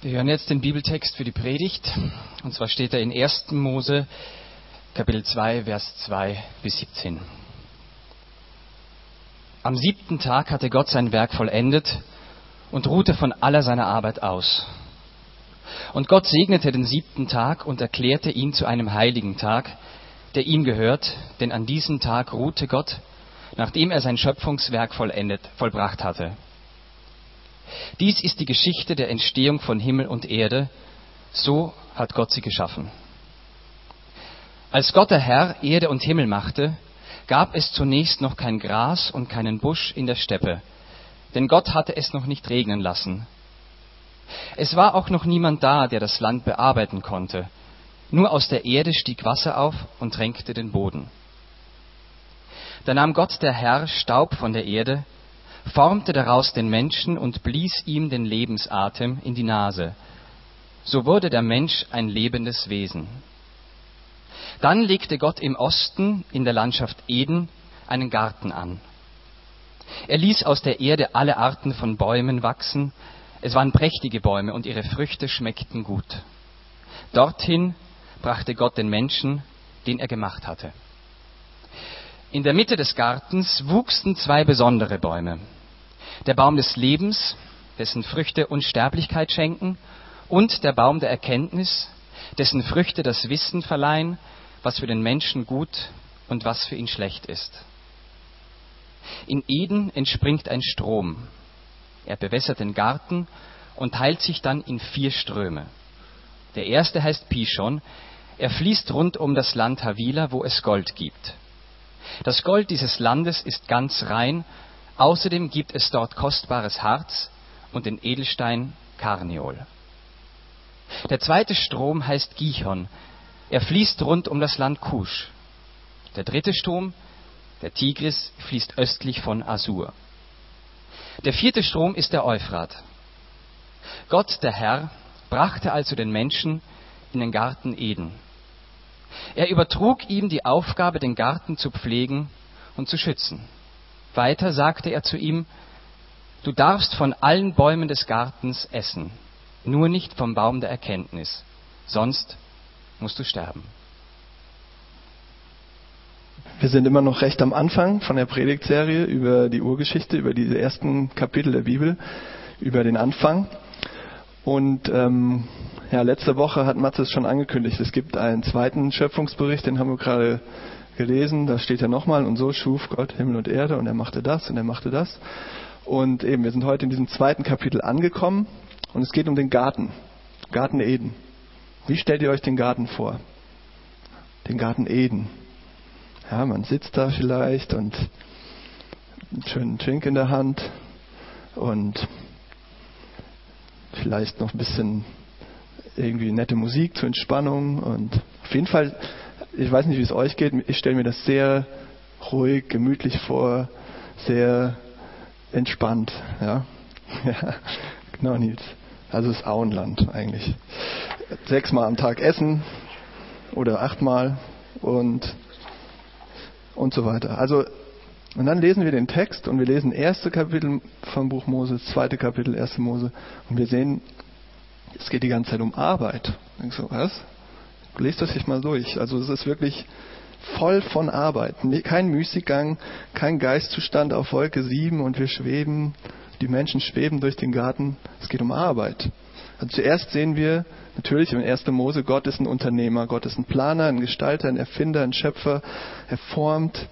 Wir hören jetzt den Bibeltext für die Predigt. Und zwar steht er in 1. Mose, Kapitel 2, Vers 2 bis 17. Am siebten Tag hatte Gott sein Werk vollendet und ruhte von aller seiner Arbeit aus. Und Gott segnete den siebten Tag und erklärte ihn zu einem heiligen Tag, der ihm gehört, denn an diesem Tag ruhte Gott, nachdem er sein Schöpfungswerk vollendet, vollbracht hatte. Dies ist die Geschichte der Entstehung von Himmel und Erde. So hat Gott sie geschaffen. Als Gott der Herr Erde und Himmel machte, gab es zunächst noch kein Gras und keinen Busch in der Steppe, denn Gott hatte es noch nicht regnen lassen. Es war auch noch niemand da, der das Land bearbeiten konnte. Nur aus der Erde stieg Wasser auf und tränkte den Boden. Da nahm Gott der Herr Staub von der Erde formte daraus den Menschen und blies ihm den Lebensatem in die Nase. So wurde der Mensch ein lebendes Wesen. Dann legte Gott im Osten in der Landschaft Eden einen Garten an. Er ließ aus der Erde alle Arten von Bäumen wachsen. Es waren prächtige Bäume und ihre Früchte schmeckten gut. Dorthin brachte Gott den Menschen, den er gemacht hatte. In der Mitte des Gartens wuchsen zwei besondere Bäume der Baum des Lebens, dessen Früchte Unsterblichkeit schenken, und der Baum der Erkenntnis, dessen Früchte das Wissen verleihen, was für den Menschen gut und was für ihn schlecht ist. In Eden entspringt ein Strom. Er bewässert den Garten und teilt sich dann in vier Ströme. Der erste heißt Pishon. Er fließt rund um das Land Havila, wo es Gold gibt. Das Gold dieses Landes ist ganz rein Außerdem gibt es dort kostbares Harz und den Edelstein Karneol. Der zweite Strom heißt Gihon. Er fließt rund um das Land Kusch. Der dritte Strom, der Tigris, fließt östlich von Assur. Der vierte Strom ist der Euphrat. Gott, der Herr, brachte also den Menschen in den Garten Eden. Er übertrug ihm die Aufgabe, den Garten zu pflegen und zu schützen. Weiter sagte er zu ihm, du darfst von allen Bäumen des Gartens essen, nur nicht vom Baum der Erkenntnis, sonst musst du sterben. Wir sind immer noch recht am Anfang von der Predigtserie über die Urgeschichte, über diese ersten Kapitel der Bibel, über den Anfang. Und ähm, ja, letzte Woche hat Mathis schon angekündigt, es gibt einen zweiten Schöpfungsbericht, den haben wir gerade gelesen, da steht ja nochmal, und so schuf Gott Himmel und Erde und er machte das und er machte das. Und eben, wir sind heute in diesem zweiten Kapitel angekommen und es geht um den Garten, Garten Eden. Wie stellt ihr euch den Garten vor? Den Garten Eden. Ja, man sitzt da vielleicht und einen schönen Drink in der Hand und vielleicht noch ein bisschen irgendwie nette Musik zur Entspannung und auf jeden Fall ich weiß nicht, wie es euch geht, ich stelle mir das sehr ruhig, gemütlich vor, sehr entspannt. Ja, ja genau, Nils. Also das Auenland eigentlich. Sechsmal am Tag essen oder achtmal und, und so weiter. Also, und dann lesen wir den Text und wir lesen erste Kapitel vom Buch Mose, zweite Kapitel, erste Mose und wir sehen, es geht die ganze Zeit um Arbeit. Denkst du, was? Lest das sich mal durch. Also es ist wirklich voll von Arbeit. Kein Müßiggang, kein Geistzustand auf Wolke 7 und wir schweben, die Menschen schweben durch den Garten. Es geht um Arbeit. Also zuerst sehen wir natürlich im 1. Mose, Gott ist ein Unternehmer, Gott ist ein Planer, ein Gestalter, ein Erfinder, ein Schöpfer, er formt.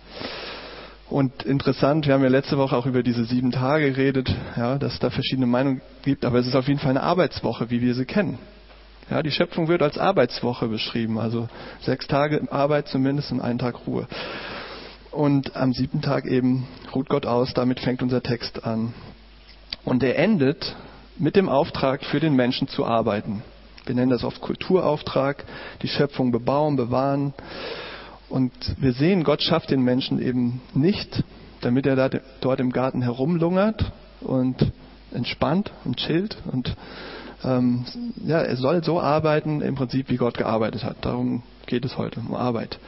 Und interessant, wir haben ja letzte Woche auch über diese sieben Tage geredet, ja, dass es da verschiedene Meinungen gibt, aber es ist auf jeden Fall eine Arbeitswoche, wie wir sie kennen. Ja, die Schöpfung wird als Arbeitswoche beschrieben, also sechs Tage Arbeit zumindest und einen Tag Ruhe. Und am siebten Tag eben ruht Gott aus, damit fängt unser Text an. Und er endet mit dem Auftrag für den Menschen zu arbeiten. Wir nennen das oft Kulturauftrag, die Schöpfung bebauen, bewahren. Und wir sehen, Gott schafft den Menschen eben nicht, damit er da, dort im Garten herumlungert und entspannt und chillt und ähm, ja, er soll so arbeiten im Prinzip, wie Gott gearbeitet hat. Darum geht es heute, um Arbeit.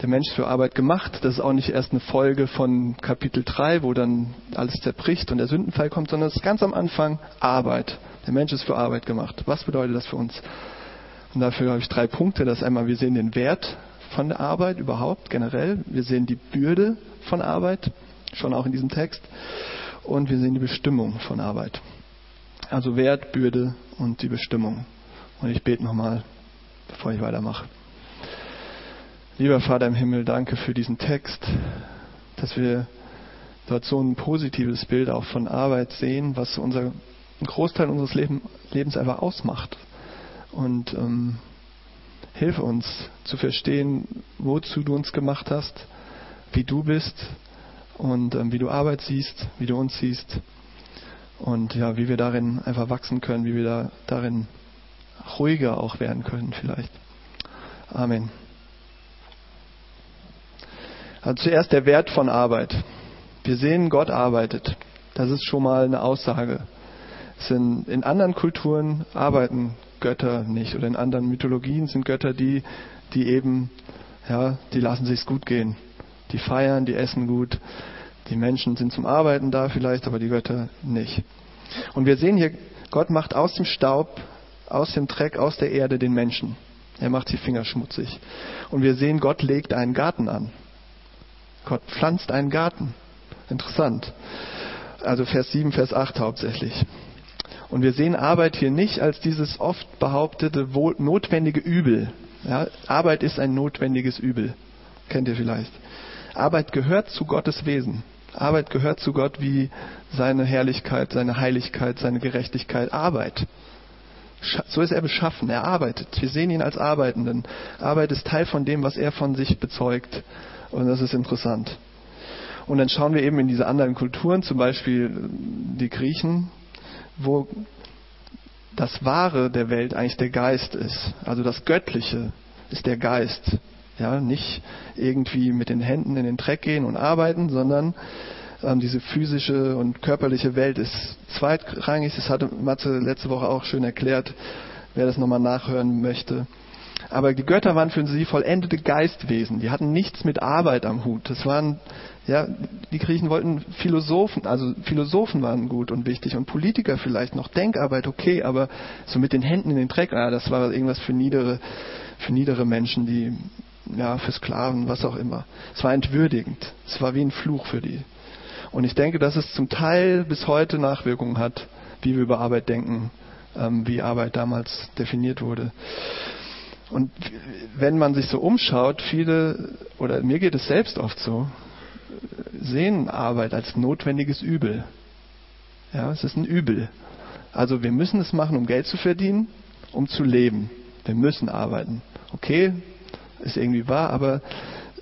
der Mensch ist für Arbeit gemacht. Das ist auch nicht erst eine Folge von Kapitel 3, wo dann alles zerbricht und der Sündenfall kommt, sondern es ist ganz am Anfang Arbeit. Der Mensch ist für Arbeit gemacht. Was bedeutet das für uns? Und dafür habe ich drei Punkte. Das einmal, wir sehen den Wert von der Arbeit überhaupt generell. Wir sehen die Bürde von Arbeit, schon auch in diesem Text. Und wir sehen die Bestimmung von Arbeit. Also Wert, Bürde und die Bestimmung. Und ich bete nochmal, bevor ich weitermache. Lieber Vater im Himmel, danke für diesen Text, dass wir dort so ein positives Bild auch von Arbeit sehen, was unser, einen Großteil unseres Leben, Lebens einfach ausmacht. Und ähm, hilf uns zu verstehen, wozu du uns gemacht hast, wie du bist und ähm, wie du Arbeit siehst, wie du uns siehst und ja, wie wir darin einfach wachsen können, wie wir da, darin ruhiger auch werden können vielleicht. Amen. Also zuerst der Wert von Arbeit. Wir sehen, Gott arbeitet. Das ist schon mal eine Aussage. In, in anderen Kulturen arbeiten Götter nicht oder in anderen Mythologien sind Götter die, die eben, ja, die lassen sich's gut gehen. Die feiern, die essen gut. Die Menschen sind zum Arbeiten da vielleicht, aber die Götter nicht. Und wir sehen hier, Gott macht aus dem Staub, aus dem Dreck, aus der Erde den Menschen. Er macht die Finger schmutzig. Und wir sehen, Gott legt einen Garten an. Gott pflanzt einen Garten. Interessant. Also Vers 7, Vers 8 hauptsächlich. Und wir sehen Arbeit hier nicht als dieses oft behauptete notwendige Übel. Ja, Arbeit ist ein notwendiges Übel. Kennt ihr vielleicht. Arbeit gehört zu Gottes Wesen. Arbeit gehört zu Gott wie seine Herrlichkeit, seine Heiligkeit, seine Gerechtigkeit. Arbeit. So ist er beschaffen. Er arbeitet. Wir sehen ihn als Arbeitenden. Arbeit ist Teil von dem, was er von sich bezeugt. Und das ist interessant. Und dann schauen wir eben in diese anderen Kulturen, zum Beispiel die Griechen, wo das Wahre der Welt eigentlich der Geist ist. Also das Göttliche ist der Geist. Ja, nicht irgendwie mit den Händen in den Dreck gehen und arbeiten, sondern ähm, diese physische und körperliche Welt ist zweitrangig. Das hatte Matze letzte Woche auch schön erklärt, wer das nochmal nachhören möchte. Aber die Götter waren für sie vollendete Geistwesen. Die hatten nichts mit Arbeit am Hut. Das waren, ja, die Griechen wollten Philosophen, also Philosophen waren gut und wichtig und Politiker vielleicht noch. Denkarbeit, okay, aber so mit den Händen in den Dreck, ah, das war irgendwas für niedere, für niedere Menschen, die, ja, für Sklaven, was auch immer. Es war entwürdigend. Es war wie ein Fluch für die. Und ich denke, dass es zum Teil bis heute Nachwirkungen hat, wie wir über Arbeit denken, ähm, wie Arbeit damals definiert wurde. Und wenn man sich so umschaut, viele, oder mir geht es selbst oft so, sehen Arbeit als notwendiges Übel. Ja, es ist ein Übel. Also wir müssen es machen, um Geld zu verdienen, um zu leben. Wir müssen arbeiten. Okay, ist irgendwie wahr, aber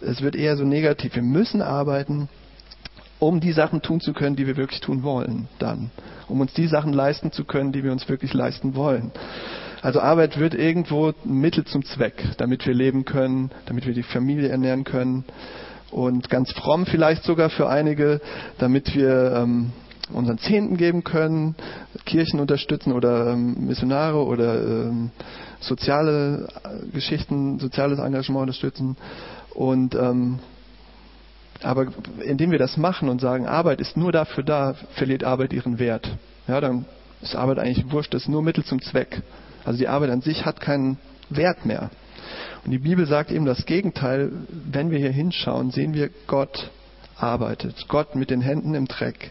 es wird eher so negativ. Wir müssen arbeiten, um die Sachen tun zu können, die wir wirklich tun wollen, dann. Um uns die Sachen leisten zu können, die wir uns wirklich leisten wollen. Also Arbeit wird irgendwo ein Mittel zum Zweck, damit wir leben können, damit wir die Familie ernähren können und ganz fromm vielleicht sogar für einige, damit wir ähm, unseren Zehnten geben können, Kirchen unterstützen oder ähm, Missionare oder ähm, soziale Geschichten, soziales Engagement unterstützen und ähm, aber indem wir das machen und sagen, Arbeit ist nur dafür da, verliert Arbeit ihren Wert. Ja, dann ist Arbeit eigentlich wurscht, das ist nur Mittel zum Zweck. Also die Arbeit an sich hat keinen Wert mehr. Und die Bibel sagt eben das Gegenteil. Wenn wir hier hinschauen, sehen wir, Gott arbeitet. Gott mit den Händen im Dreck.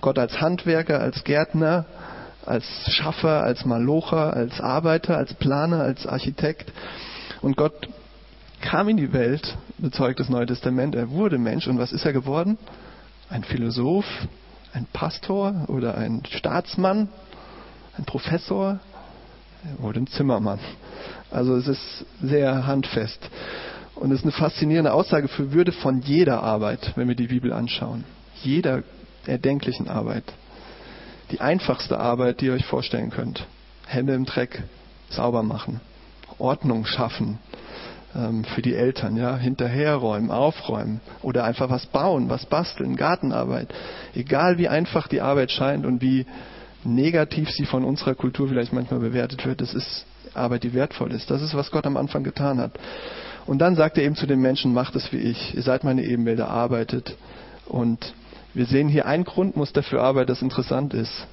Gott als Handwerker, als Gärtner, als Schaffer, als Malocher, als Arbeiter, als Planer, als Architekt. Und Gott kam in die Welt, bezeugt das Neue Testament. Er wurde Mensch. Und was ist er geworden? Ein Philosoph, ein Pastor oder ein Staatsmann, ein Professor, oder ein Zimmermann. Also es ist sehr handfest. Und es ist eine faszinierende Aussage für Würde von jeder Arbeit, wenn wir die Bibel anschauen. Jeder erdenklichen Arbeit. Die einfachste Arbeit, die ihr euch vorstellen könnt. Hände im Dreck, sauber machen, Ordnung schaffen, ähm, für die Eltern, ja, hinterherräumen, aufräumen oder einfach was bauen, was basteln, Gartenarbeit. Egal wie einfach die Arbeit scheint und wie negativ sie von unserer Kultur vielleicht manchmal bewertet wird, das ist Arbeit, die wertvoll ist. Das ist, was Gott am Anfang getan hat. Und dann sagt er eben zu den Menschen, macht es wie ich, ihr seid meine Ebenbilder, arbeitet. Und wir sehen hier ein Grundmuster für Arbeit, das interessant ist.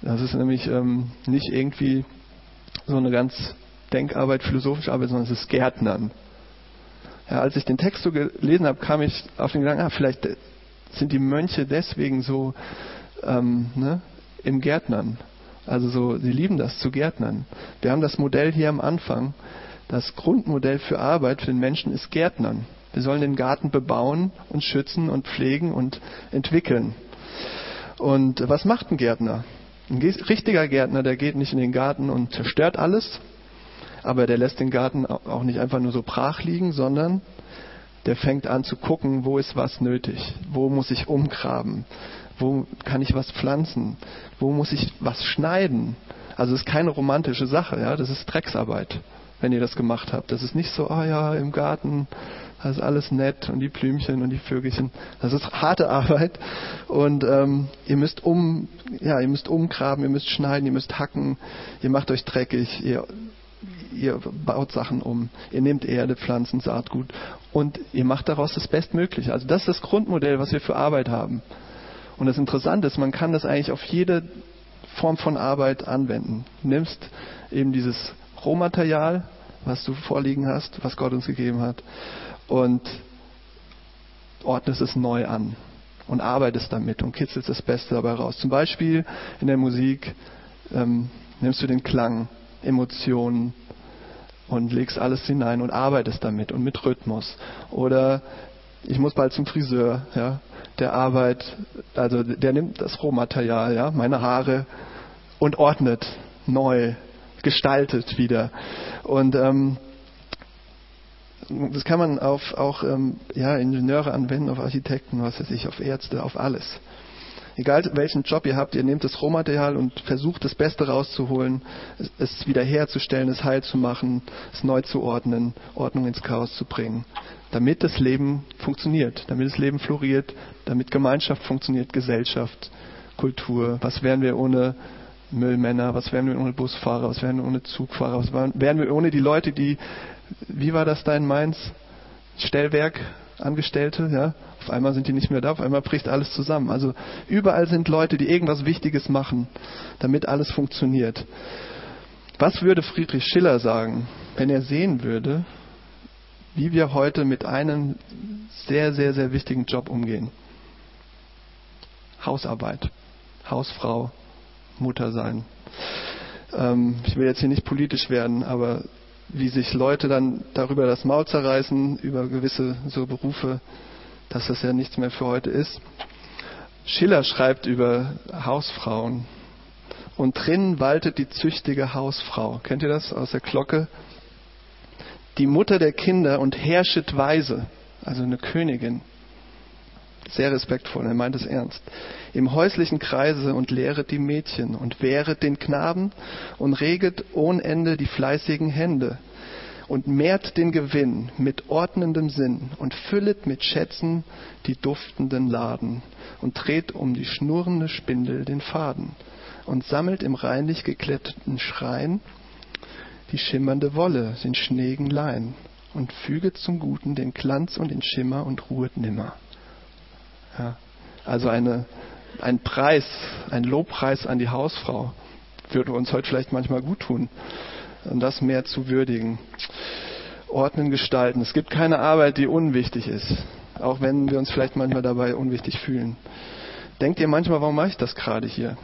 Das ist nämlich ähm, nicht irgendwie so eine ganz Denkarbeit, philosophische Arbeit, sondern es ist Gärtnern. Ja, als ich den Text so gelesen habe, kam ich auf den Gedanken, ah, vielleicht sind die Mönche deswegen so ähm, ne, im Gärtnern. Also so, sie lieben das zu Gärtnern. Wir haben das Modell hier am Anfang. Das Grundmodell für Arbeit für den Menschen ist Gärtnern. Wir sollen den Garten bebauen und schützen und pflegen und entwickeln. Und was macht ein Gärtner? Ein richtiger Gärtner, der geht nicht in den Garten und zerstört alles, aber der lässt den Garten auch nicht einfach nur so brach liegen, sondern der fängt an zu gucken, wo ist was nötig, wo muss ich umgraben, wo kann ich was pflanzen, wo muss ich was schneiden. Also es ist keine romantische Sache, ja, das ist Drecksarbeit, wenn ihr das gemacht habt. Das ist nicht so, ah oh ja, im Garten, das ist alles nett und die Blümchen und die Vögelchen. Das ist harte Arbeit und ähm, ihr müsst um, ja, ihr müsst umgraben, ihr müsst schneiden, ihr müsst hacken, ihr macht euch dreckig, ihr ihr baut Sachen um, ihr nehmt Erde, Pflanzen, Saatgut und ihr macht daraus das Bestmögliche. Also das ist das Grundmodell, was wir für Arbeit haben. Und das Interessante ist, man kann das eigentlich auf jede Form von Arbeit anwenden. Nimmst eben dieses Rohmaterial, was du vorliegen hast, was Gott uns gegeben hat, und ordnest es neu an und arbeitest damit und kitzelst das Beste dabei raus. Zum Beispiel in der Musik ähm, nimmst du den Klang, Emotionen und legst alles hinein und arbeitest damit und mit Rhythmus. Oder ich muss bald zum Friseur, ja, der Arbeit, also der nimmt das Rohmaterial, ja, meine Haare und ordnet neu, gestaltet wieder. Und ähm, das kann man auf auch ähm, ja, Ingenieure anwenden, auf Architekten, was weiß ich, auf Ärzte, auf alles. Egal welchen Job ihr habt, ihr nehmt das Rohmaterial und versucht das Beste rauszuholen, es, wiederherzustellen, es heil zu machen, es neu zu ordnen, Ordnung ins Chaos zu bringen, damit das Leben funktioniert, damit das Leben floriert, damit Gemeinschaft funktioniert, Gesellschaft, Kultur. Was wären wir ohne Müllmänner? Was wären wir ohne Busfahrer? Was wären wir ohne Zugfahrer? Was wären wir ohne die Leute, die, wie war das da in Mainz? Stellwerk, Angestellte, ja, auf einmal sind die nicht mehr da, auf einmal bricht alles zusammen. Also überall sind Leute, die irgendwas Wichtiges machen, damit alles funktioniert. Was würde Friedrich Schiller sagen, wenn er sehen würde, wie wir heute mit einem sehr, sehr, sehr wichtigen Job umgehen? Hausarbeit, Hausfrau, Mutter sein. Ähm, ich will jetzt hier nicht politisch werden, aber wie sich Leute dann darüber das Maul zerreißen, über gewisse so Berufe, dass das ja nichts mehr für heute ist. Schiller schreibt über Hausfrauen. Und drinnen waltet die züchtige Hausfrau. Kennt ihr das aus der Glocke? Die Mutter der Kinder und herrschet weise, also eine Königin. Sehr respektvoll, er meint es ernst. Im häuslichen Kreise und lehret die Mädchen und wehret den Knaben und reget ohne Ende die fleißigen Hände und mehrt den Gewinn mit ordnendem Sinn und füllet mit Schätzen die duftenden Laden und dreht um die schnurrende Spindel den Faden und sammelt im reinlich gekletteten Schrein die schimmernde Wolle, den schneegen Lein und füget zum Guten den Glanz und den Schimmer und ruhet nimmer. Ja, also eine, ein Preis, ein Lobpreis an die Hausfrau würde uns heute vielleicht manchmal gut tun und das mehr zu würdigen. Ordnen, gestalten. Es gibt keine Arbeit, die unwichtig ist, auch wenn wir uns vielleicht manchmal dabei unwichtig fühlen. Denkt ihr manchmal, warum mache ich das gerade hier?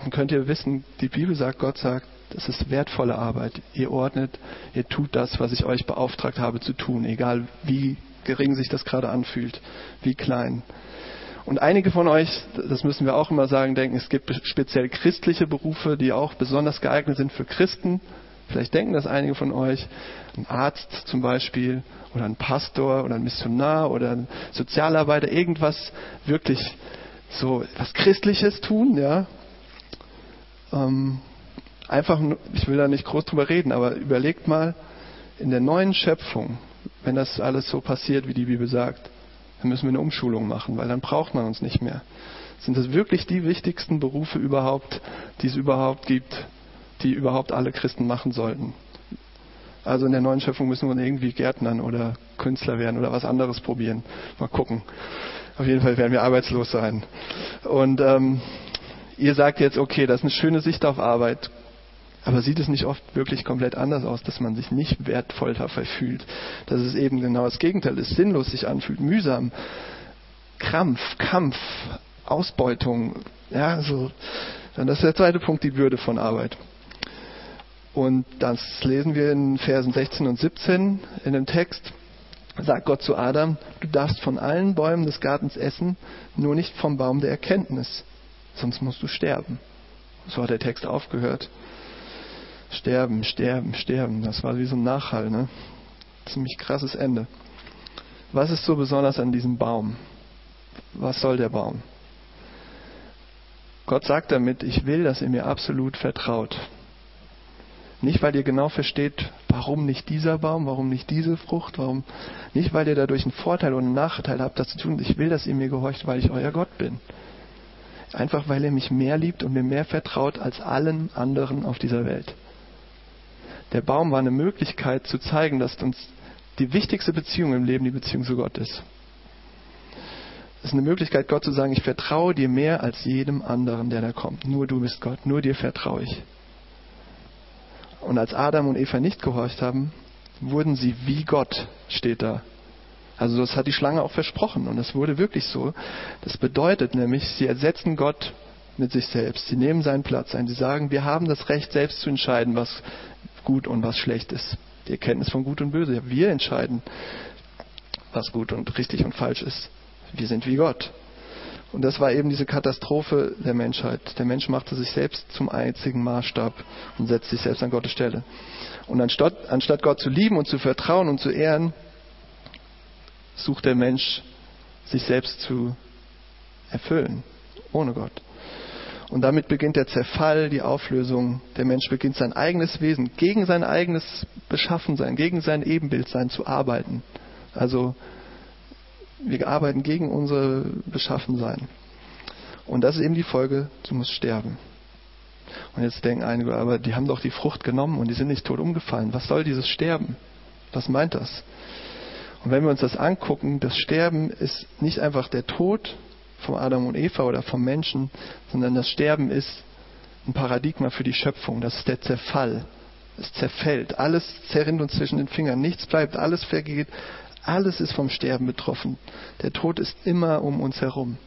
Dann könnt ihr wissen, die Bibel sagt, Gott sagt, das ist wertvolle Arbeit. Ihr ordnet, ihr tut das, was ich euch beauftragt habe zu tun, egal wie gering sich das gerade anfühlt, wie klein. Und einige von euch, das müssen wir auch immer sagen, denken, es gibt speziell christliche Berufe, die auch besonders geeignet sind für Christen. Vielleicht denken das einige von euch. Ein Arzt zum Beispiel oder ein Pastor oder ein Missionar oder ein Sozialarbeiter, irgendwas wirklich so was Christliches tun, ja. Ähm, einfach, ich will da nicht groß drüber reden, aber überlegt mal, in der neuen Schöpfung, wenn das alles so passiert, wie die Bibel sagt, dann müssen wir eine Umschulung machen, weil dann braucht man uns nicht mehr. Sind das wirklich die wichtigsten Berufe überhaupt, die es überhaupt gibt? die überhaupt alle Christen machen sollten. Also in der neuen Schöpfung müssen wir irgendwie Gärtnern oder Künstler werden oder was anderes probieren. Mal gucken. Auf jeden Fall werden wir arbeitslos sein. Und ähm, ihr sagt jetzt, okay, das ist eine schöne Sicht auf Arbeit. Aber sieht es nicht oft wirklich komplett anders aus, dass man sich nicht wertvoll dafür fühlt? Dass es eben genau das Gegenteil ist, sinnlos sich anfühlt, mühsam, Krampf, Kampf, Ausbeutung. Ja, so. Dann das ist der zweite Punkt, die Würde von Arbeit. Und das lesen wir in Versen 16 und 17 in dem Text. Sagt Gott zu Adam, du darfst von allen Bäumen des Gartens essen, nur nicht vom Baum der Erkenntnis, sonst musst du sterben. So hat der Text aufgehört. Sterben, sterben, sterben. Das war wie so ein Nachhall, ne? Ziemlich krasses Ende. Was ist so besonders an diesem Baum? Was soll der Baum? Gott sagt damit, ich will, dass ihr mir absolut vertraut. Nicht, weil ihr genau versteht, warum nicht dieser Baum, warum nicht diese Frucht, warum nicht, weil ihr dadurch einen Vorteil oder einen Nachteil habt, das zu tun. Ich will, dass ihr mir gehorcht, weil ich euer Gott bin. Einfach weil ihr mich mehr liebt und mir mehr vertraut als allen anderen auf dieser Welt. Der Baum war eine Möglichkeit zu zeigen, dass uns die wichtigste Beziehung im Leben die Beziehung zu Gott ist. Es ist eine Möglichkeit, Gott zu sagen, ich vertraue dir mehr als jedem anderen, der da kommt. Nur du bist Gott, nur dir vertraue ich. Und als Adam und Eva nicht gehorcht haben, wurden sie wie Gott, steht da. Also das hat die Schlange auch versprochen und das wurde wirklich so. Das bedeutet nämlich, sie ersetzen Gott mit sich selbst. Sie nehmen seinen Platz ein. Sie sagen, wir haben das Recht, selbst zu entscheiden, was gut und was schlecht ist. Die Erkenntnis von Gut und Böse. Wir entscheiden, was gut und richtig und falsch ist. Wir sind wie Gott. Und das war eben diese Katastrophe der Menschheit. Der Mensch machte sich selbst zum einzigen Maßstab und setzte sich selbst an Gottes Stelle. Und anstatt, anstatt Gott zu lieben und zu vertrauen und zu ehren, sucht der Mensch, sich selbst zu erfüllen, ohne Gott. Und damit beginnt der Zerfall, die Auflösung. Der Mensch beginnt sein eigenes Wesen, gegen sein eigenes Beschaffensein, gegen sein Ebenbildsein zu arbeiten. Also wir arbeiten gegen unser Beschaffensein. Und das ist eben die Folge, du musst sterben. Und jetzt denken einige, aber die haben doch die Frucht genommen und die sind nicht tot umgefallen. Was soll dieses Sterben? Was meint das? Und wenn wir uns das angucken, das Sterben ist nicht einfach der Tod von Adam und Eva oder vom Menschen, sondern das Sterben ist ein Paradigma für die Schöpfung. Das ist der Zerfall. Es zerfällt. Alles zerrinnt uns zwischen den Fingern. Nichts bleibt. Alles vergeht. Alles ist vom Sterben betroffen. Der Tod ist immer um uns herum.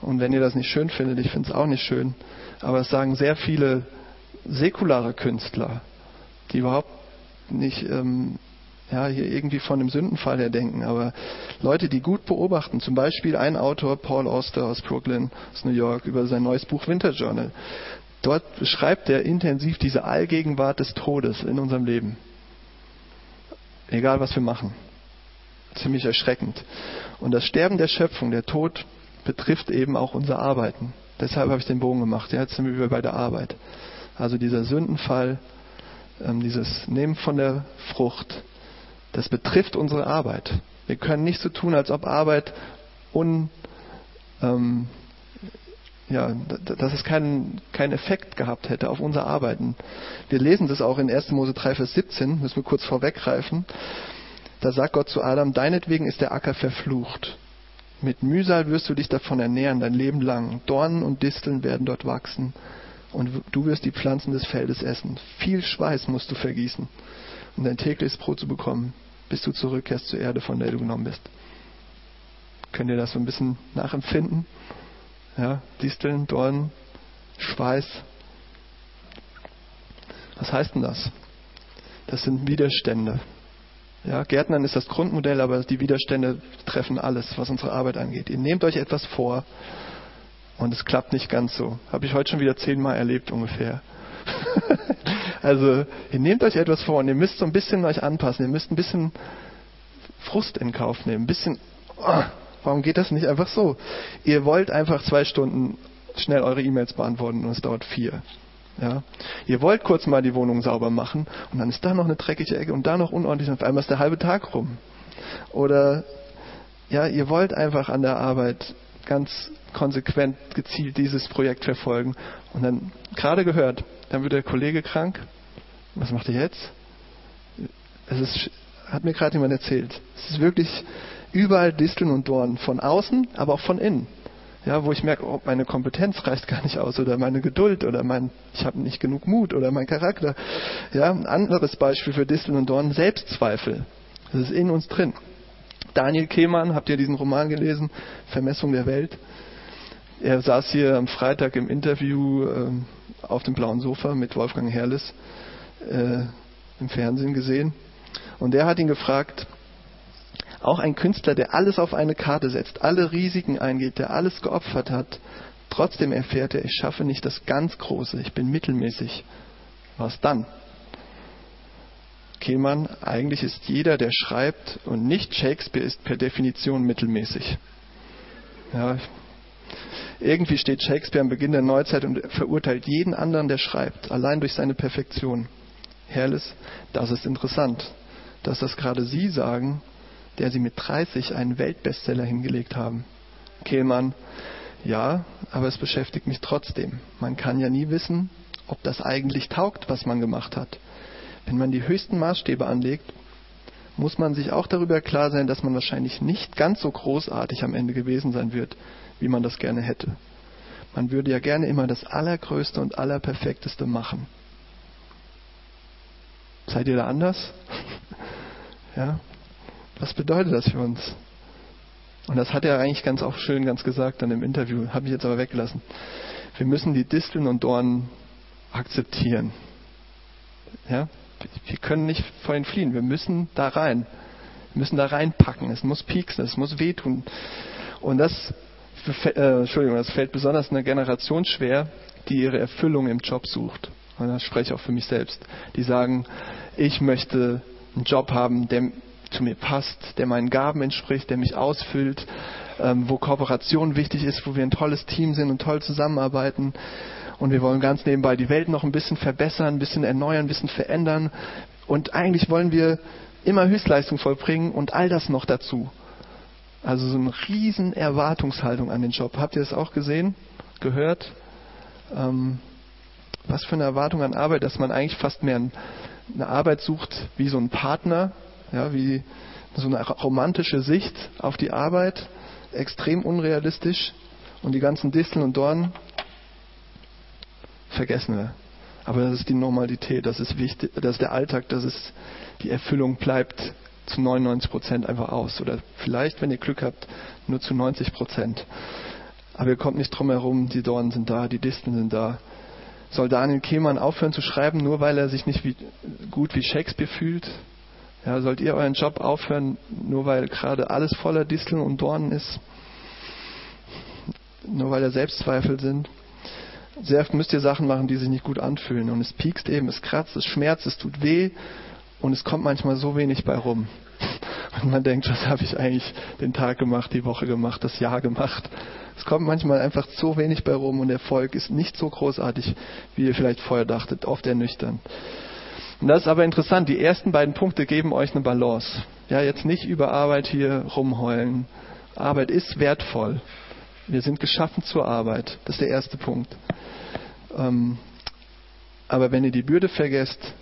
Und wenn ihr das nicht schön findet, ich finde es auch nicht schön, aber es sagen sehr viele säkulare Künstler, die überhaupt nicht ähm, ja, hier irgendwie von dem Sündenfall her denken, aber Leute, die gut beobachten, zum Beispiel ein Autor, Paul Auster aus Brooklyn, aus New York, über sein neues Buch Winter Journal. Dort beschreibt er intensiv diese Allgegenwart des Todes in unserem Leben. Egal was wir machen. Ziemlich erschreckend. Und das Sterben der Schöpfung, der Tod, betrifft eben auch unser Arbeiten. Deshalb habe ich den Bogen gemacht. Ja, jetzt sind wir bei der Arbeit. Also dieser Sündenfall, ähm, dieses Nehmen von der Frucht, das betrifft unsere Arbeit. Wir können nicht so tun, als ob Arbeit un, ähm, ja, dass es keinen, keinen Effekt gehabt hätte auf unser Arbeiten. Wir lesen das auch in 1. Mose 3, Vers 17, müssen wir kurz vorweggreifen. Da sagt Gott zu Adam, deinetwegen ist der Acker verflucht. Mit Mühsal wirst du dich davon ernähren, dein Leben lang. Dornen und Disteln werden dort wachsen und du wirst die Pflanzen des Feldes essen. Viel Schweiß musst du vergießen, um dein tägliches Brot zu bekommen, bis du zurückkehrst zur Erde, von der du genommen bist. Könnt ihr das so ein bisschen nachempfinden? Ja, Disteln, Dornen, Schweiß. Was heißt denn das? Das sind Widerstände. Ja, Gärtnern ist das Grundmodell, aber die Widerstände treffen alles, was unsere Arbeit angeht. Ihr nehmt euch etwas vor und es klappt nicht ganz so. Habe ich heute schon wieder zehnmal erlebt ungefähr. also ihr nehmt euch etwas vor und ihr müsst so ein bisschen euch anpassen. Ihr müsst ein bisschen Frust in Kauf nehmen, ein bisschen oh, Warum geht das nicht einfach so? Ihr wollt einfach zwei Stunden schnell eure E-Mails beantworten und es dauert vier. Ja? Ihr wollt kurz mal die Wohnung sauber machen und dann ist da noch eine dreckige Ecke und da noch unordentlich und auf einmal ist der halbe Tag rum. Oder ja, ihr wollt einfach an der Arbeit ganz konsequent gezielt dieses Projekt verfolgen und dann gerade gehört, dann wird der Kollege krank. Was macht ihr jetzt? Es ist, hat mir gerade jemand erzählt. Es ist wirklich überall Disteln und Dornen. Von außen, aber auch von innen. Ja, wo ich merke, oh, meine Kompetenz reicht gar nicht aus oder meine Geduld oder mein, ich habe nicht genug Mut oder mein Charakter. Ja, ein anderes Beispiel für Disteln und Dornen, Selbstzweifel. Das ist in uns drin. Daniel Kehlmann, habt ihr diesen Roman gelesen? Vermessung der Welt. Er saß hier am Freitag im Interview äh, auf dem blauen Sofa mit Wolfgang Herrles äh, im Fernsehen gesehen. Und er hat ihn gefragt, auch ein Künstler, der alles auf eine Karte setzt, alle Risiken eingeht, der alles geopfert hat, trotzdem erfährt er, ich schaffe nicht das ganz Große, ich bin mittelmäßig. Was dann? Kehlmann, eigentlich ist jeder, der schreibt und nicht Shakespeare ist per Definition mittelmäßig. Ja, irgendwie steht Shakespeare am Beginn der Neuzeit und verurteilt jeden anderen, der schreibt, allein durch seine Perfektion. Herrles, das ist interessant, dass das gerade Sie sagen, der Sie mit 30 einen Weltbestseller hingelegt haben. Kehlmann, ja, aber es beschäftigt mich trotzdem. Man kann ja nie wissen, ob das eigentlich taugt, was man gemacht hat. Wenn man die höchsten Maßstäbe anlegt, muss man sich auch darüber klar sein, dass man wahrscheinlich nicht ganz so großartig am Ende gewesen sein wird, wie man das gerne hätte. Man würde ja gerne immer das Allergrößte und Allerperfekteste machen. Seid ihr da anders? ja? Was bedeutet das für uns? Und das hat er eigentlich ganz auch schön ganz gesagt dann im Interview, habe ich jetzt aber weggelassen. Wir müssen die Disteln und Dornen akzeptieren. Ja? Wir können nicht vor ihnen fliehen. Wir müssen da rein. Wir müssen da reinpacken. Es muss pieksen, es muss wehtun. Und das, äh, Entschuldigung, das fällt besonders einer Generation schwer, die ihre Erfüllung im Job sucht. Und das spreche ich auch für mich selbst. Die sagen, ich möchte einen Job haben, der zu mir passt, der meinen Gaben entspricht, der mich ausfüllt, ähm, wo Kooperation wichtig ist, wo wir ein tolles Team sind und toll zusammenarbeiten. Und wir wollen ganz nebenbei die Welt noch ein bisschen verbessern, ein bisschen erneuern, ein bisschen verändern. Und eigentlich wollen wir immer Höchstleistung vollbringen und all das noch dazu. Also so eine riesen Erwartungshaltung an den Job. Habt ihr das auch gesehen, gehört? Ähm, was für eine Erwartung an Arbeit, dass man eigentlich fast mehr eine Arbeit sucht wie so ein Partner, ja, wie so eine romantische Sicht auf die Arbeit, extrem unrealistisch und die ganzen Disteln und Dornen vergessen wir. Aber das ist die Normalität, das ist wichtig, das ist der Alltag, das ist die Erfüllung bleibt zu 99 Prozent einfach aus oder vielleicht, wenn ihr Glück habt, nur zu 90 Prozent. Aber ihr kommt nicht drum herum, die Dornen sind da, die Disteln sind da. Soll Daniel Kehlmann aufhören zu schreiben, nur weil er sich nicht wie, gut wie Shakespeare fühlt? Ja, sollt ihr euren Job aufhören, nur weil gerade alles voller Disteln und Dornen ist? Nur weil da Selbstzweifel sind? Sehr oft müsst ihr Sachen machen, die sich nicht gut anfühlen. Und es piekst eben, es kratzt, es schmerzt, es tut weh. Und es kommt manchmal so wenig bei rum. Und man denkt, was habe ich eigentlich den Tag gemacht, die Woche gemacht, das Jahr gemacht. Es kommt manchmal einfach so wenig bei rum und Erfolg ist nicht so großartig, wie ihr vielleicht vorher dachtet, oft ernüchternd. Und das ist aber interessant. Die ersten beiden Punkte geben euch eine Balance. Ja, jetzt nicht über Arbeit hier rumheulen. Arbeit ist wertvoll. Wir sind geschaffen zur Arbeit. Das ist der erste Punkt. Ähm, aber wenn ihr die Bürde vergesst,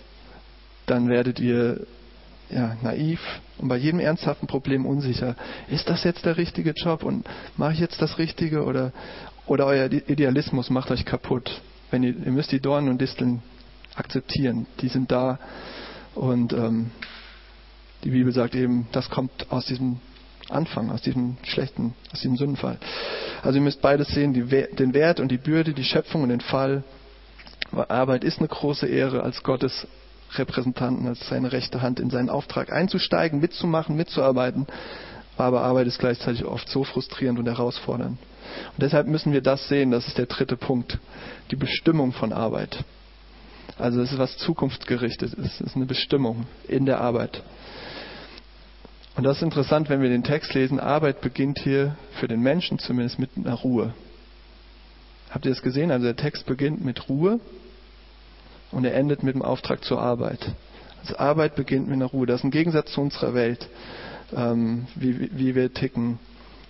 dann werdet ihr ja, naiv und bei jedem ernsthaften Problem unsicher. Ist das jetzt der richtige Job und mache ich jetzt das Richtige oder, oder euer Idealismus macht euch kaputt. Wenn ihr, ihr müsst die Dornen und Disteln akzeptieren. Die sind da und ähm, die Bibel sagt eben, das kommt aus diesem Anfang, aus diesem schlechten, aus diesem Sündenfall. Also ihr müsst beides sehen, die, den Wert und die Bürde, die Schöpfung und den Fall. Arbeit ist eine große Ehre, als Gottes Repräsentanten, als seine rechte Hand in seinen Auftrag einzusteigen, mitzumachen, mitzuarbeiten. Aber Arbeit ist gleichzeitig oft so frustrierend und herausfordernd. Und deshalb müssen wir das sehen, das ist der dritte Punkt, die Bestimmung von Arbeit. Also es ist was zukunftsgerichtet, es ist eine Bestimmung in der Arbeit. Und das ist interessant, wenn wir den Text lesen. Arbeit beginnt hier für den Menschen zumindest mit einer Ruhe. Habt ihr das gesehen? Also der Text beginnt mit Ruhe und er endet mit dem Auftrag zur Arbeit. Also Arbeit beginnt mit einer Ruhe. Das ist ein Gegensatz zu unserer Welt, ähm, wie, wie wir ticken.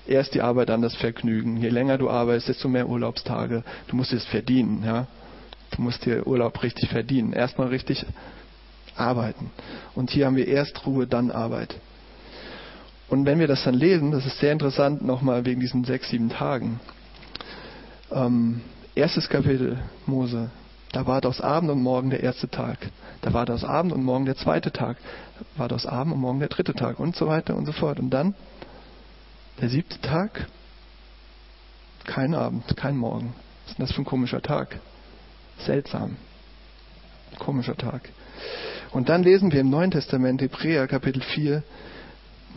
Erst die Arbeit, dann das Vergnügen. Je länger du arbeitest, desto mehr Urlaubstage. Du musst es verdienen. Ja? Du musst dir Urlaub richtig verdienen. Erstmal richtig Arbeiten. Und hier haben wir erst Ruhe, dann Arbeit. Und wenn wir das dann lesen, das ist sehr interessant, nochmal wegen diesen sechs, sieben Tagen. Ähm, erstes Kapitel Mose, da war das Abend und Morgen der erste Tag. Da war das Abend und Morgen der zweite Tag. Da war das Abend und Morgen der dritte Tag und so weiter und so fort. Und dann der siebte Tag, kein Abend, kein Morgen. Was ist denn das für ein komischer Tag? Seltsam. Komischer Tag. Und dann lesen wir im Neuen Testament, Hebräer Kapitel 4,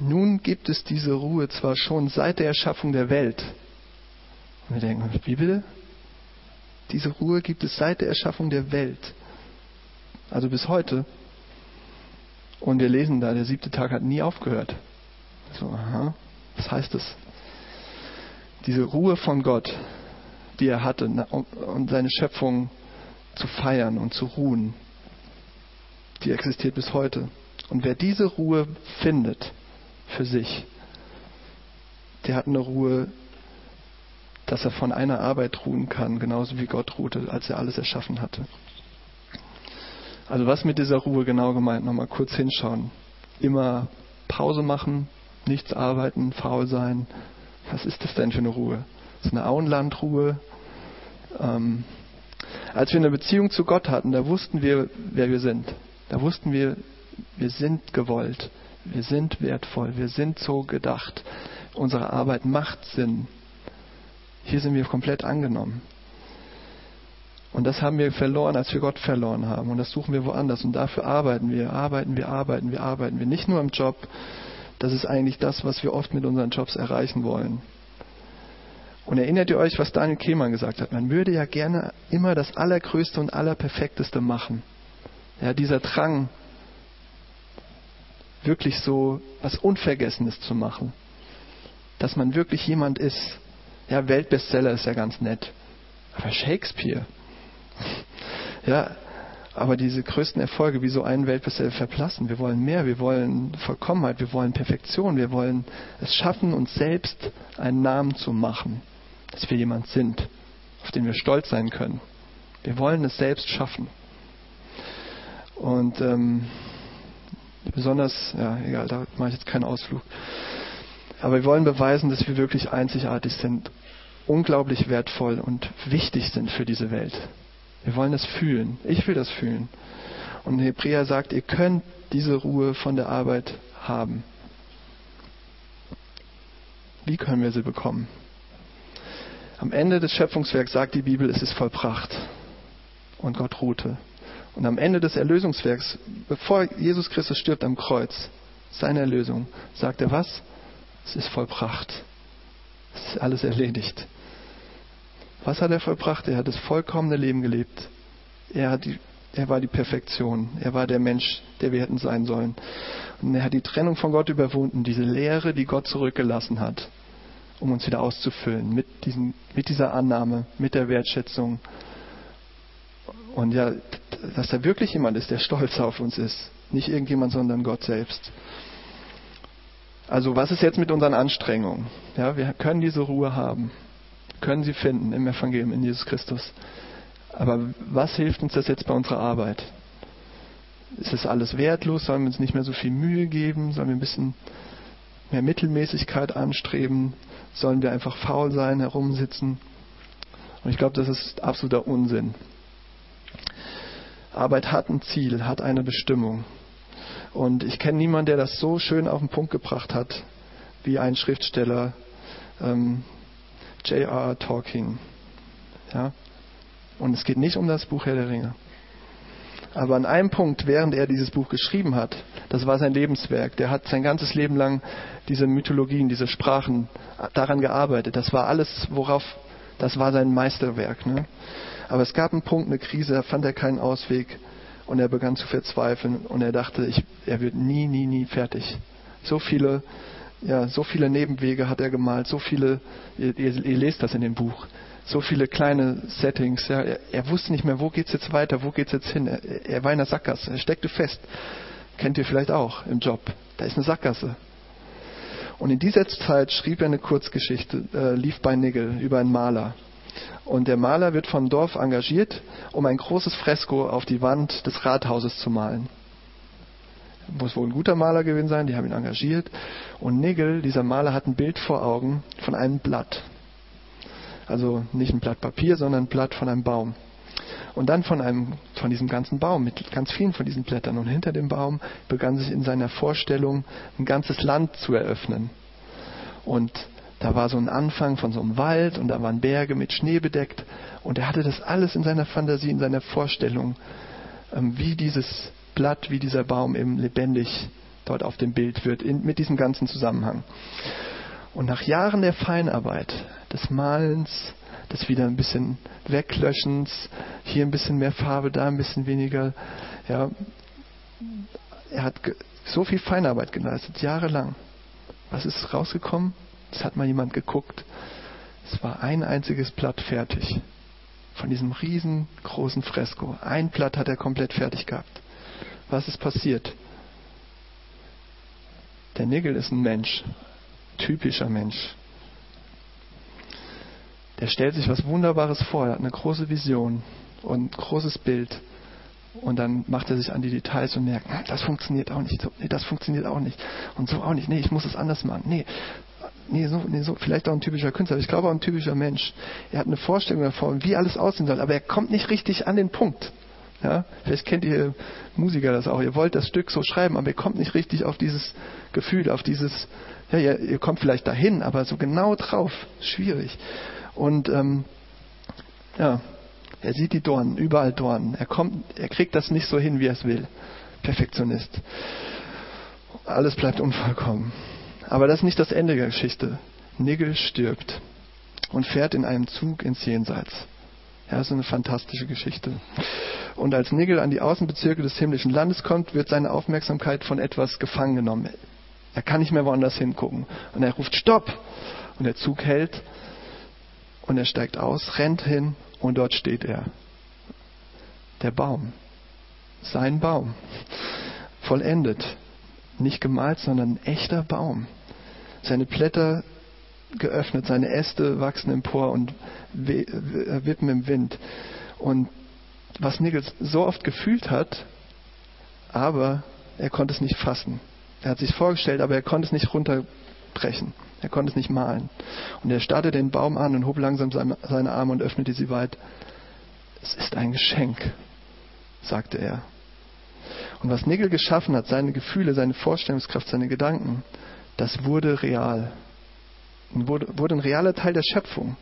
nun gibt es diese Ruhe zwar schon seit der Erschaffung der Welt. Und wir denken, wie bitte? Diese Ruhe gibt es seit der Erschaffung der Welt. Also bis heute. Und wir lesen da, der siebte Tag hat nie aufgehört. So, aha, was heißt das? Diese Ruhe von Gott, die er hatte, und seine Schöpfung zu feiern und zu ruhen, die existiert bis heute. Und wer diese Ruhe findet für sich, der hat eine Ruhe, dass er von einer Arbeit ruhen kann, genauso wie Gott ruhte, als er alles erschaffen hatte. Also was mit dieser Ruhe genau gemeint? Nochmal kurz hinschauen. Immer Pause machen, nichts arbeiten, faul sein. Was ist das denn für eine Ruhe? Das ist eine Auenlandruhe. Ähm, als wir eine Beziehung zu Gott hatten, da wussten wir, wer wir sind. Da wussten wir, wir sind gewollt, wir sind wertvoll, wir sind so gedacht. Unsere Arbeit macht Sinn. Hier sind wir komplett angenommen. Und das haben wir verloren, als wir Gott verloren haben. Und das suchen wir woanders. Und dafür arbeiten wir, arbeiten wir, arbeiten wir, arbeiten wir. Nicht nur im Job. Das ist eigentlich das, was wir oft mit unseren Jobs erreichen wollen. Und erinnert ihr euch, was Daniel Kehmann gesagt hat? Man würde ja gerne immer das Allergrößte und Allerperfekteste machen. Ja, dieser Drang, wirklich so was Unvergessenes zu machen. Dass man wirklich jemand ist. Ja, Weltbestseller ist ja ganz nett. Aber Shakespeare. Ja, aber diese größten Erfolge wie so einen Weltbestseller verblassen. Wir wollen mehr, wir wollen Vollkommenheit, wir wollen Perfektion, wir wollen es schaffen, uns selbst einen Namen zu machen dass wir jemand sind, auf den wir stolz sein können. Wir wollen es selbst schaffen. Und ähm, besonders, ja, egal, da mache ich jetzt keinen Ausflug. Aber wir wollen beweisen, dass wir wirklich einzigartig sind, unglaublich wertvoll und wichtig sind für diese Welt. Wir wollen das fühlen. Ich will das fühlen. Und Hebräer sagt, ihr könnt diese Ruhe von der Arbeit haben. Wie können wir sie bekommen? Am Ende des Schöpfungswerks sagt die Bibel, es ist vollbracht. Und Gott ruhte. Und am Ende des Erlösungswerks, bevor Jesus Christus stirbt am Kreuz, seine Erlösung, sagt er was? Es ist vollbracht. Ist alles erledigt. Was hat er vollbracht? Er hat das vollkommene Leben gelebt. Er, die, er war die Perfektion. Er war der Mensch, der wir hätten sein sollen. Und er hat die Trennung von Gott überwunden, diese Leere, die Gott zurückgelassen hat um uns wieder auszufüllen mit, diesen, mit dieser Annahme, mit der Wertschätzung. Und ja, dass da wirklich jemand ist, der stolz auf uns ist. Nicht irgendjemand, sondern Gott selbst. Also was ist jetzt mit unseren Anstrengungen? Ja, wir können diese Ruhe haben, können sie finden im Evangelium in Jesus Christus. Aber was hilft uns das jetzt bei unserer Arbeit? Ist das alles wertlos? Sollen wir uns nicht mehr so viel Mühe geben? Sollen wir ein bisschen mehr Mittelmäßigkeit anstreben? Sollen wir einfach faul sein, herumsitzen? Und ich glaube, das ist absoluter Unsinn. Arbeit hat ein Ziel, hat eine Bestimmung. Und ich kenne niemanden, der das so schön auf den Punkt gebracht hat, wie ein Schriftsteller, ähm, J.R.R. Tolkien. Ja? Und es geht nicht um das Buch Herr der Ringe. Aber an einem Punkt, während er dieses Buch geschrieben hat, das war sein Lebenswerk, der hat sein ganzes Leben lang diese Mythologien, diese Sprachen daran gearbeitet. Das war alles, worauf, das war sein Meisterwerk. Ne? Aber es gab einen Punkt, eine Krise, da fand er keinen Ausweg und er begann zu verzweifeln und er dachte, ich, er wird nie, nie, nie fertig. So viele, ja, so viele Nebenwege hat er gemalt, so viele, ihr, ihr, lest das in dem Buch so viele kleine Settings. Ja. Er, er, wusste nicht mehr, wo geht's jetzt weiter, wo geht's jetzt hin. Er, er, war in der Sackgasse, er steckte fest. Kennt ihr vielleicht auch im Job. Da ist eine Sackgasse. Und in dieser Zeit schrieb er eine Kurzgeschichte, äh, lief bei Nigel, über einen Maler. Und der Maler wird vom Dorf engagiert, um ein großes Fresko auf die Wand des Rathauses zu malen. muss wohl ein guter Maler gewesen sein, die haben ihn engagiert. Und Nigel, dieser Maler, hat ein Bild vor Augen von einem Blatt. Also nicht ein Blatt Papier, sondern ein Blatt von einem Baum. Und dann von einem, von diesem ganzen Baum mit ganz vielen von diesen Blättern. Und hinter dem Baum begann sich in seiner Vorstellung ein ganzes Land zu eröffnen. Und da war so ein Anfang von so einem Wald und da waren Berge mit Schnee bedeckt. Und er hatte das alles in seiner Fantasie, in seiner Vorstellung, ähm, wie dieses Blatt, wie dieser Baum eben lebendig dort auf dem Bild wird, in, mit diesem ganzen Zusammenhang. Und nach Jahren der Feinarbeit, des Malens, des wieder ein bisschen Weglöschens, hier ein bisschen mehr Farbe, da ein bisschen weniger, ja, er hat so viel Feinarbeit geleistet, jahrelang. Was ist rausgekommen? Es hat mal jemand geguckt. Es war ein einziges Blatt fertig. Von diesem riesengroßen Fresko. Ein Blatt hat er komplett fertig gehabt. Was ist passiert? Der Nigel ist ein Mensch. Typischer Mensch. Der stellt sich was Wunderbares vor. Er hat eine große Vision und ein großes Bild. Und dann macht er sich an die Details und merkt, das funktioniert auch nicht. Nee, das funktioniert auch nicht. Und so auch nicht. Nee, ich muss es anders machen. Nee, nee, so, nee, so, vielleicht auch ein typischer Künstler, aber ich glaube auch ein typischer Mensch. Er hat eine Vorstellung davon, wie alles aussehen soll, aber er kommt nicht richtig an den Punkt. Ja, vielleicht kennt ihr Musiker das auch. Ihr wollt das Stück so schreiben, aber ihr kommt nicht richtig auf dieses Gefühl, auf dieses, ja, ihr, ihr kommt vielleicht dahin, aber so genau drauf, schwierig. Und ähm, ja, er sieht die Dornen, überall Dornen. Er kommt, er kriegt das nicht so hin, wie er es will. Perfektionist. Alles bleibt unvollkommen. Aber das ist nicht das Ende der Geschichte. Nigel stirbt und fährt in einem Zug ins Jenseits. Ja, das ist eine fantastische Geschichte. Und als Nigel an die Außenbezirke des himmlischen Landes kommt, wird seine Aufmerksamkeit von etwas gefangen genommen. Er kann nicht mehr woanders hingucken. Und er ruft Stopp! Und der Zug hält und er steigt aus, rennt hin und dort steht er. Der Baum. Sein Baum. Vollendet. Nicht gemalt, sondern ein echter Baum. Seine Blätter geöffnet, seine Äste wachsen empor und wippen im Wind. Und was Nichols so oft gefühlt hat, aber er konnte es nicht fassen. Er hat sich vorgestellt, aber er konnte es nicht runterbrechen. Er konnte es nicht malen. Und er starrte den Baum an und hob langsam seine Arme und öffnete sie weit. Es ist ein Geschenk, sagte er. Und was Nigel geschaffen hat, seine Gefühle, seine Vorstellungskraft, seine Gedanken, das wurde real. Wurde, wurde ein realer Teil der Schöpfung.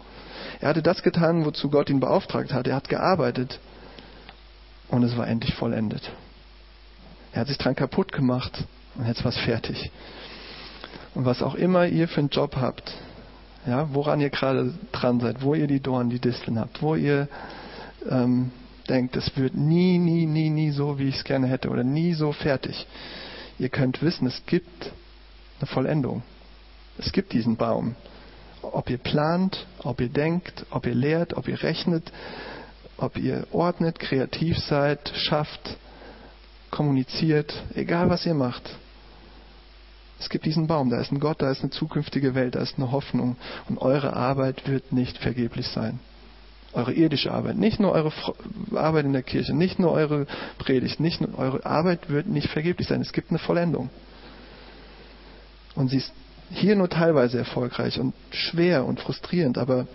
Er hatte das getan, wozu Gott ihn beauftragt hat. Er hat gearbeitet und es war endlich vollendet. Er hat sich dran kaputt gemacht und jetzt war es fertig. Und was auch immer ihr für einen Job habt, ja, woran ihr gerade dran seid, wo ihr die Dornen, die Disteln habt, wo ihr ähm, denkt, es wird nie, nie, nie, nie so, wie ich es gerne hätte oder nie so fertig. Ihr könnt wissen, es gibt eine Vollendung. Es gibt diesen Baum. Ob ihr plant, ob ihr denkt, ob ihr lehrt, ob ihr rechnet, ob ihr ordnet, kreativ seid, schafft, kommuniziert, egal was ihr macht. Es gibt diesen Baum, da ist ein Gott, da ist eine zukünftige Welt, da ist eine Hoffnung und eure Arbeit wird nicht vergeblich sein. Eure irdische Arbeit, nicht nur eure Arbeit in der Kirche, nicht nur eure Predigt, nicht nur eure Arbeit wird nicht vergeblich sein. Es gibt eine Vollendung. Und sie ist hier nur teilweise erfolgreich und schwer und frustrierend, aber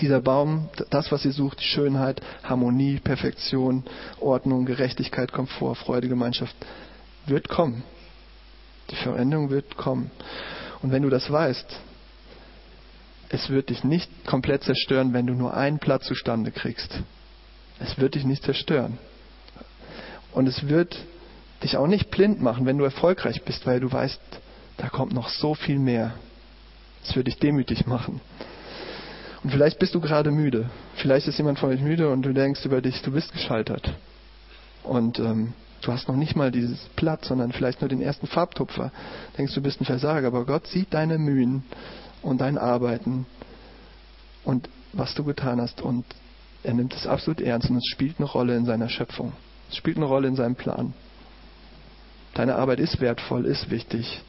dieser Baum, das, was ihr sucht, Schönheit, Harmonie, Perfektion, Ordnung, Gerechtigkeit, Komfort, Freude, Gemeinschaft, wird kommen. Die Veränderung wird kommen. Und wenn du das weißt, es wird dich nicht komplett zerstören, wenn du nur einen Platz zustande kriegst. Es wird dich nicht zerstören. Und es wird dich auch nicht blind machen, wenn du erfolgreich bist, weil du weißt, da kommt noch so viel mehr. Es wird dich demütig machen. Und vielleicht bist du gerade müde. Vielleicht ist jemand von euch müde und du denkst über dich, du bist gescheitert. Und ähm, du hast noch nicht mal dieses Blatt, sondern vielleicht nur den ersten Farbtupfer. Denkst du bist ein Versager, aber Gott sieht deine Mühen und dein Arbeiten und was du getan hast und er nimmt es absolut ernst und es spielt eine Rolle in seiner Schöpfung. Es spielt eine Rolle in seinem Plan. Deine Arbeit ist wertvoll, ist wichtig.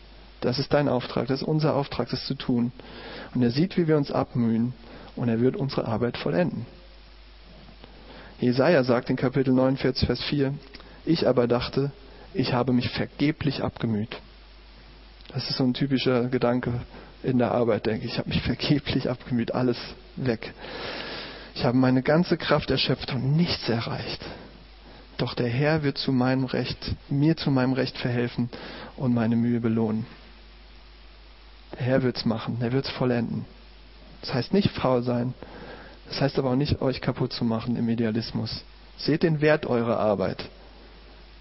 Das ist dein Auftrag, das ist unser Auftrag, das zu tun. Und er sieht, wie wir uns abmühen und er wird unsere Arbeit vollenden. Jesaja sagt in Kapitel 49, Vers 4, ich aber dachte, ich habe mich vergeblich abgemüht. Das ist so ein typischer Gedanke in der Arbeit, denke ich. Ich habe mich vergeblich abgemüht, alles weg. Ich habe meine ganze Kraft erschöpft und nichts erreicht. Doch der Herr wird zu meinem Recht, mir zu meinem Recht verhelfen und meine Mühe belohnen. Der Herr wird's machen, er wird's vollenden. Das heißt nicht faul sein, das heißt aber auch nicht euch kaputt zu machen im Idealismus. Seht den Wert eurer Arbeit.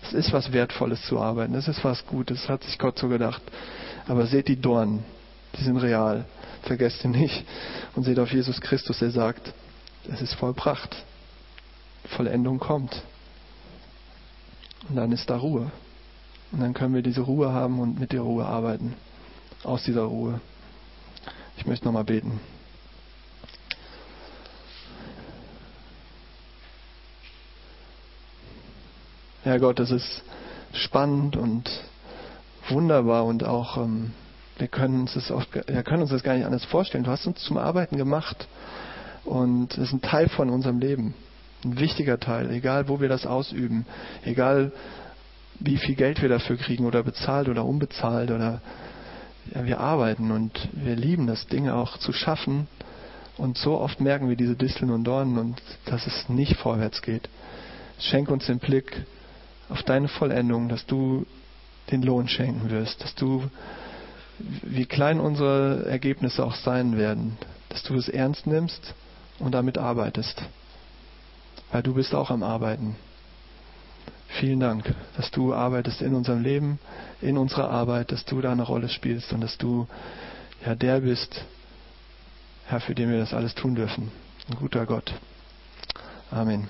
Es ist was Wertvolles zu arbeiten, es ist was Gutes, hat sich Gott so gedacht. Aber seht die Dornen, die sind real. Vergesst sie nicht. Und seht auf Jesus Christus, der sagt, es ist vollbracht. Vollendung kommt. Und dann ist da Ruhe. Und dann können wir diese Ruhe haben und mit der Ruhe arbeiten. Aus dieser Ruhe. Ich möchte nochmal beten. Herr Gott, das ist spannend und wunderbar und auch ähm, wir können uns das auch, wir können uns das gar nicht anders vorstellen. Du hast uns zum Arbeiten gemacht und es ist ein Teil von unserem Leben, ein wichtiger Teil, egal wo wir das ausüben, egal wie viel Geld wir dafür kriegen oder bezahlt oder unbezahlt oder ja, wir arbeiten und wir lieben das Dinge auch zu schaffen und so oft merken wir diese Disteln und Dornen und dass es nicht vorwärts geht. Schenk uns den Blick auf deine Vollendung, dass du den Lohn schenken wirst, dass du, wie klein unsere Ergebnisse auch sein werden, dass du es ernst nimmst und damit arbeitest. Weil du bist auch am Arbeiten. Vielen Dank, dass du arbeitest in unserem Leben, in unserer Arbeit, dass du da eine Rolle spielst und dass du ja der bist, Herr, für den wir das alles tun dürfen. Ein guter Gott. Amen.